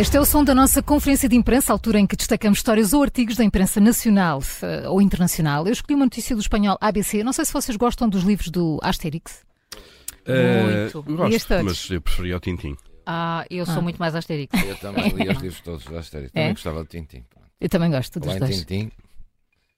Este é o som da nossa conferência de imprensa, altura em que destacamos histórias ou artigos da imprensa nacional eh, ou internacional. Eu escolhi uma notícia do espanhol ABC. Não sei se vocês gostam dos livros do Asterix. Uh, Muito. gosto, mas eu preferia o Tintim. Ah, eu sou Ah. muito mais Asterix. Eu também li os livros todos da Asterix. Também É? gostava de Tintim. Eu também gosto dos Lá dois. Tintim.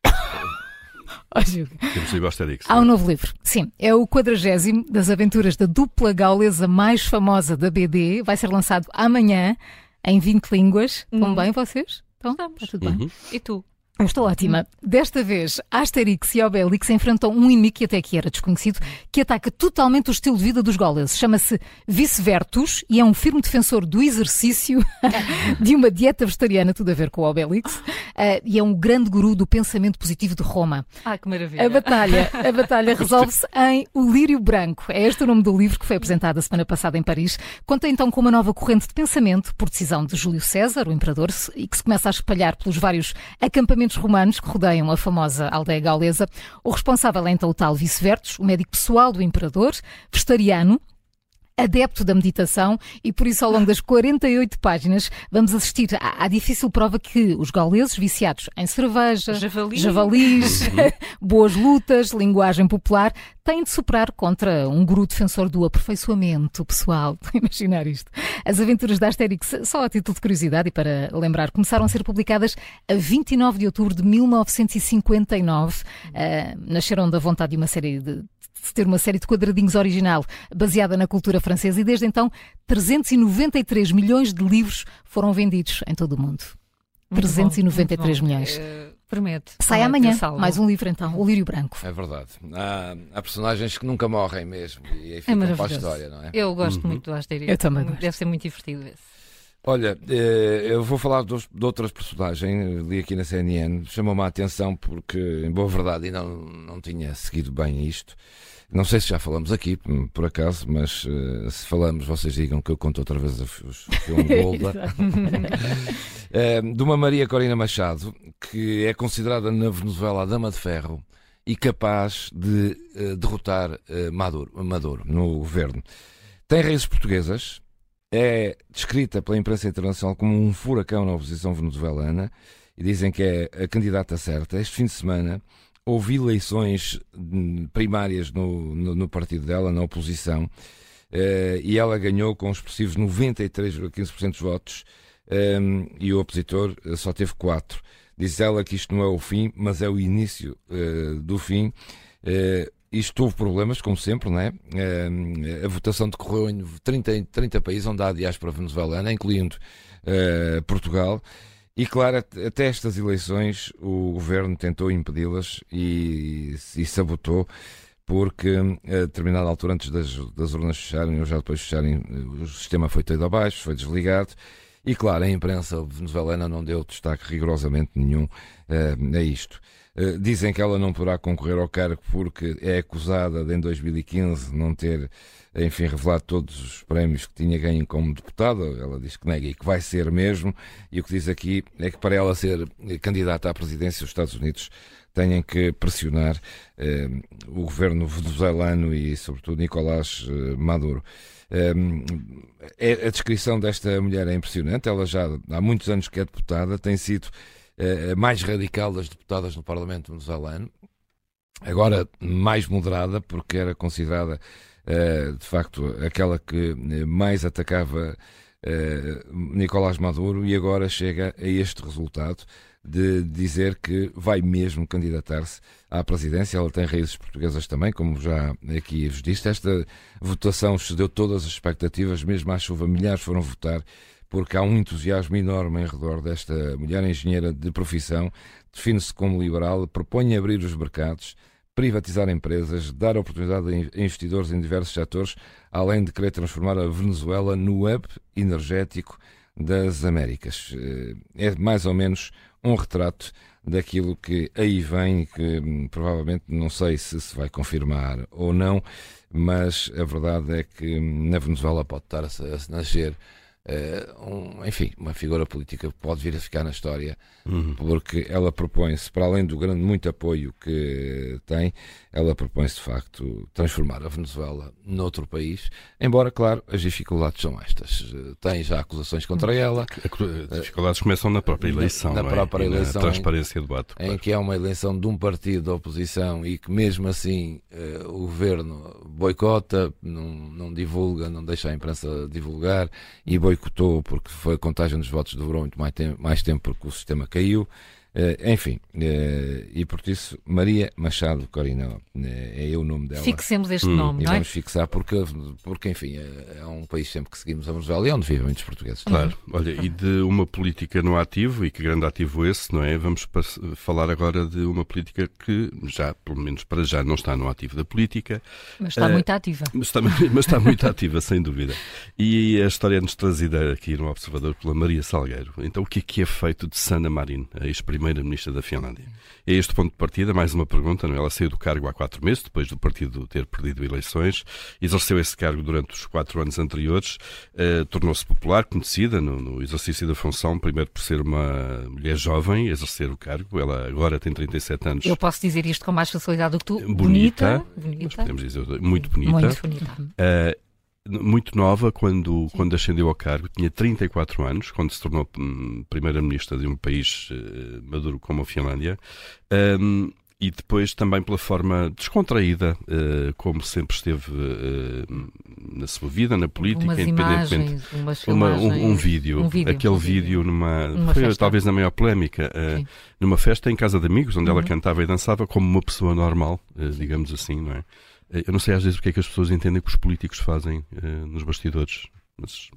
Há um novo livro. Sim, é o quadragésimo das aventuras da dupla gaulesa mais famosa da BD. Vai ser lançado amanhã em 20 línguas. Estão Hum. bem vocês? Estão? Estamos. Está tudo bem? Uhum. E tu? Eu estou ótima. Desta vez, Asterix e Obelix enfrentam um inimigo que até aqui era desconhecido, que ataca totalmente o estilo de vida dos gauleses. Chama-se Vice-Vertus e é um firme defensor do exercício, de uma dieta vegetariana, tudo a ver com o Obelix, eh, e é um grande guru do pensamento positivo de Roma. Ah, que maravilha. A batalha, a batalha resolve-se em O Lírio Branco. É este o nome do livro que foi apresentado a semana passada em Paris. Conta então com uma nova corrente de pensamento, por decisão de Júlio César, o imperador, e que se começa a espalhar pelos vários acampamentos romanos que rodeiam a famosa aldeia gaulesa. O responsável é então o tal Vice-Vertus, o médico pessoal do imperador, vegetariano, adepto da meditação e por isso ao longo das 48 páginas vamos assistir à, à difícil prova que os gauleses viciados em cerveja, Javali. javalis, boas lutas, linguagem popular, têm de superar contra um guru defensor do aperfeiçoamento pessoal. Imaginar isto. As aventuras da Asterix, só a título de curiosidade e para lembrar, começaram a ser publicadas a 29 de outubro de 1959. Ah, nasceram da vontade de uma série de de ter uma série de quadradinhos original baseada na cultura francesa e desde então 393 milhões de livros foram vendidos em todo o mundo. Muito bom, 393 muito bom. milhões. Eh, promete. Sai amanhã mais um livro então, O Lírio Branco. É verdade. Há, há personagens que nunca morrem mesmo. E aí ficam para a maravilhoso. história, não é? Eu gosto Uhum. muito do Asterix. Eu também gosto. Deve ser muito divertido esse. Olha, eh, eu vou falar de outras personagens, li aqui na CNN, chamou-me a atenção porque, em boa verdade, ainda não, não tinha seguido bem isto. Não sei se já falamos aqui, por acaso, mas eh, se falamos, vocês digam que eu conto outra vez o, fi- o filme Golda. Eh, de uma Maria Corina Machado, que é considerada na Venezuela a Dama de Ferro e capaz de eh, derrotar eh, Maduro, Maduro no governo. Tem raízes portuguesas, é descrita pela imprensa internacional como um furacão na oposição venezuelana e dizem que é a candidata certa. Este fim de semana houve eleições hum, primárias no, no, no partido dela, na oposição, eh, e ela ganhou com expressivos 93,15% dos votos hum, e o opositor eh, só teve 4. Diz ela que isto não é o fim, mas é o início eh, do fim. Eh, isto houve problemas, como sempre, não é? Eh, a votação decorreu em 30, em 30 países onde há diáspora venezuelana, incluindo Portugal. E claro, at- até estas eleições o governo tentou impedi-las e, e sabotou, porque a determinada altura, antes das, das urnas fecharem, ou já depois fecharem, o sistema foi todo abaixo, foi desligado. E claro, a imprensa venezuelana não deu destaque rigorosamente nenhum eh, a isto. Eh, dizem que ela não poderá concorrer ao cargo porque é acusada de, em 2015, não ter, enfim, revelado todos os prémios que tinha ganho como deputada. Ela diz que nega e que vai ser mesmo. E o que diz aqui é que para ela ser eh, candidata à presidência dos Estados Unidos, têm que pressionar eh, o governo venezuelano e, sobretudo, Nicolás eh, Maduro. Um, é- a descrição desta mulher é impressionante. Ela já há muitos anos que é deputada, tem sido eh, mais radical das deputadas no Parlamento venezuelano. Agora mais moderada, porque era considerada eh, de facto aquela que eh, mais atacava Nicolás Maduro e agora chega a este resultado de dizer que vai mesmo candidatar-se à presidência. Ela tem raízes portuguesas também, como já aqui vos disse. Esta votação excedeu todas as expectativas, mesmo à chuva, milhares foram votar, porque há um entusiasmo enorme em redor desta mulher engenheira de profissão, define-se como liberal, propõe abrir os mercados, privatizar empresas, dar oportunidade a investidores em diversos setores, além de querer transformar a Venezuela no hub energético das Américas. Eh, É mais ou menos um retrato daquilo que aí vem, que hum, provavelmente não sei se se vai confirmar ou não, mas a verdade é que hum, na Venezuela pode estar a, nascer eh, um, enfim, uma figura política que pode vir a ficar na história, Uhum. porque ela propõe-se, para além do grande muito apoio que tem, ela propõe-se de facto transformar a Venezuela noutro país, embora, claro, as dificuldades são estas. Eh, Tem já acusações contra ela, As dificuldades começam na própria Na- eleição, na é? própria E na eleição, transparência do ato. em claro. que é uma eleição de um partido da oposição e que mesmo assim eh, o governo boicota, não, não divulga, não deixa a imprensa divulgar e boicotou porque foi a contagem dos votos durou muito mais tempo, mais tempo porque o sistema caiu. Eh, enfim, eh, e por isso Maria Machado Corina eh, é o nome dela. Fixemos este Hum, nome, E não é? vamos fixar porque, porque enfim, é, é um país sempre que seguimos a Venezuela e é onde vivem muitos portugueses. Claro, olha, e de uma política no ativo, e que grande ativo esse, não é? Vamos falar agora de uma política que já, pelo menos para já, não está no ativo da política, Mas está Eh, muito ativa. mas está, mas está muito ativa, sem dúvida. E a história é-nos trazida aqui no Observador pela Maria Salgueiro. Então, o que é que é feito de Sanna Marin, a ex-primeira-ministra da Finlândia? É este ponto de partida, mais uma pergunta, não é? Ela saiu do cargo há quatro meses, depois do partido ter perdido eleições, exerceu esse cargo durante os quatro anos anteriores, eh, tornou-se popular, conhecida no, no exercício da função, primeiro por ser uma mulher jovem, exercer o cargo, ela agora tem 37 anos. Eu posso dizer isto com mais facilidade do que tu. Bonita, Bonita. Bonita. podemos dizer muito bonita. Muito bonita. Uh, muito nova quando, quando ascendeu ao cargo, tinha 34 anos, quando se tornou hum, primeira-ministra de um país uh, maduro como a Finlândia. Um, e depois também pela forma descontraída, uh, como sempre esteve uh, na sua vida, na política, Umas independentemente. imagens, umas Uma- um, um vídeo, um vídeo, aquele um vídeo, numa, Numa foi talvez a maior polémica, uh, numa festa em casa de amigos, onde ela Uhum. cantava e dançava como uma pessoa normal, digamos assim, não é? Eu não sei às vezes o que é que as pessoas entendem que os políticos fazem uh, nos bastidores, mas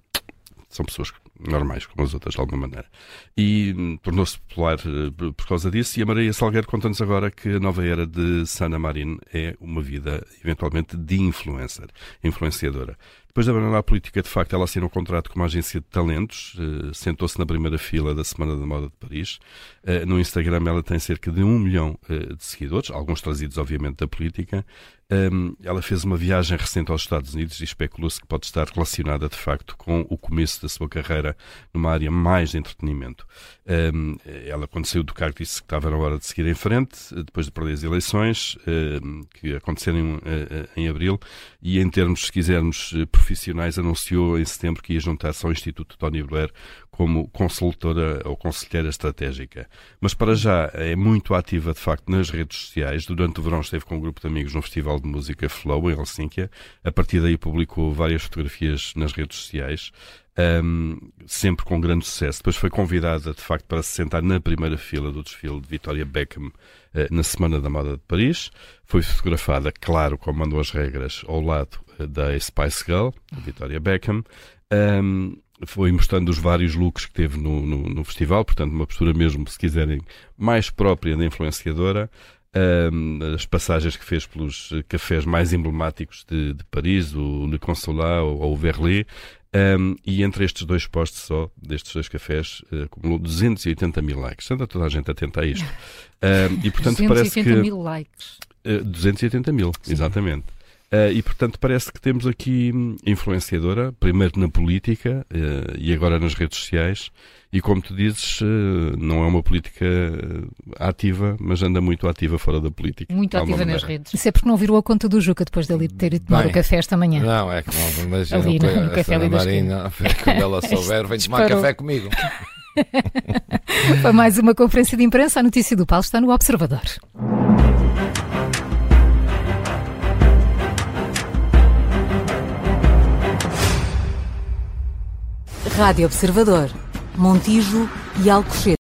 são pessoas normais, como as outras, de alguma maneira. E hum, tornou-se popular uh, por- causa disso. E a Maria Salgueiro conta-nos agora que a nova era de Sana Marin é uma vida, eventualmente, de influencer, influenciadora. Depois de abandonar a política, de facto, ela assinou um contrato com uma agência de talentos, eh, sentou-se na primeira fila da Semana da Moda de Paris. Eh, no Instagram ela tem cerca de um milhão eh, de seguidores, alguns trazidos, obviamente, da política. Um, ela fez uma viagem recente aos Estados Unidos e especulou-se que pode estar relacionada, de facto, com o começo da sua carreira numa área mais de entretenimento. Um, ela, quando saiu do cargo, disse que estava na hora de seguir em frente, depois de perder as eleições, um, que aconteceram uh, em abril, e em termos, se quisermos, uh, profissionais, anunciou em setembro que ia juntar-se ao Instituto Tony Blair como consultora ou conselheira estratégica. Mas para já é muito ativa, de facto, nas redes sociais. Durante o verão esteve com um grupo de amigos no Festival de Música Flow, em Helsínquia. A partir daí publicou várias fotografias nas redes sociais. Um, sempre com grande sucesso. Depois foi convidada, de facto, para se sentar na primeira fila do desfile de Victoria Beckham uh, na Semana da Moda de Paris. Foi fotografada, claro, como mandou as regras, ao lado uh, da Spice Girl, Victoria Beckham. Um, foi mostrando os vários looks que teve no, no, no, festival, portanto, uma postura mesmo, se quiserem, mais própria da influenciadora. Um, as passagens que fez pelos cafés mais emblemáticos de, de Paris, o Le Consolat ou o Verlet, um, e entre estes dois postos só, destes dois cafés, uh, acumulou 280 mil likes. Anda toda a gente atenta a isto. Um, e portanto 280 parece que. mil likes. Uh, 280 mil, Sim. exatamente. Uh, e, portanto, parece que temos aqui hum, influenciadora, primeiro na política uh, e agora nas redes sociais. E, como tu dizes, uh, não é uma política ativa, mas anda muito ativa fora da política. Muito ativa nas redes. Isso é porque não virou a conta do Juca depois dele ter ido tomar Bem, o café esta manhã. Não, é que não, imagina Ali, que no- café ali Marina, quando ela souber, vem tomar café comigo. Foi mais uma conferência de imprensa. A notícia do Paulo está no Observador. Rádio Observador, Montijo e Alcochete.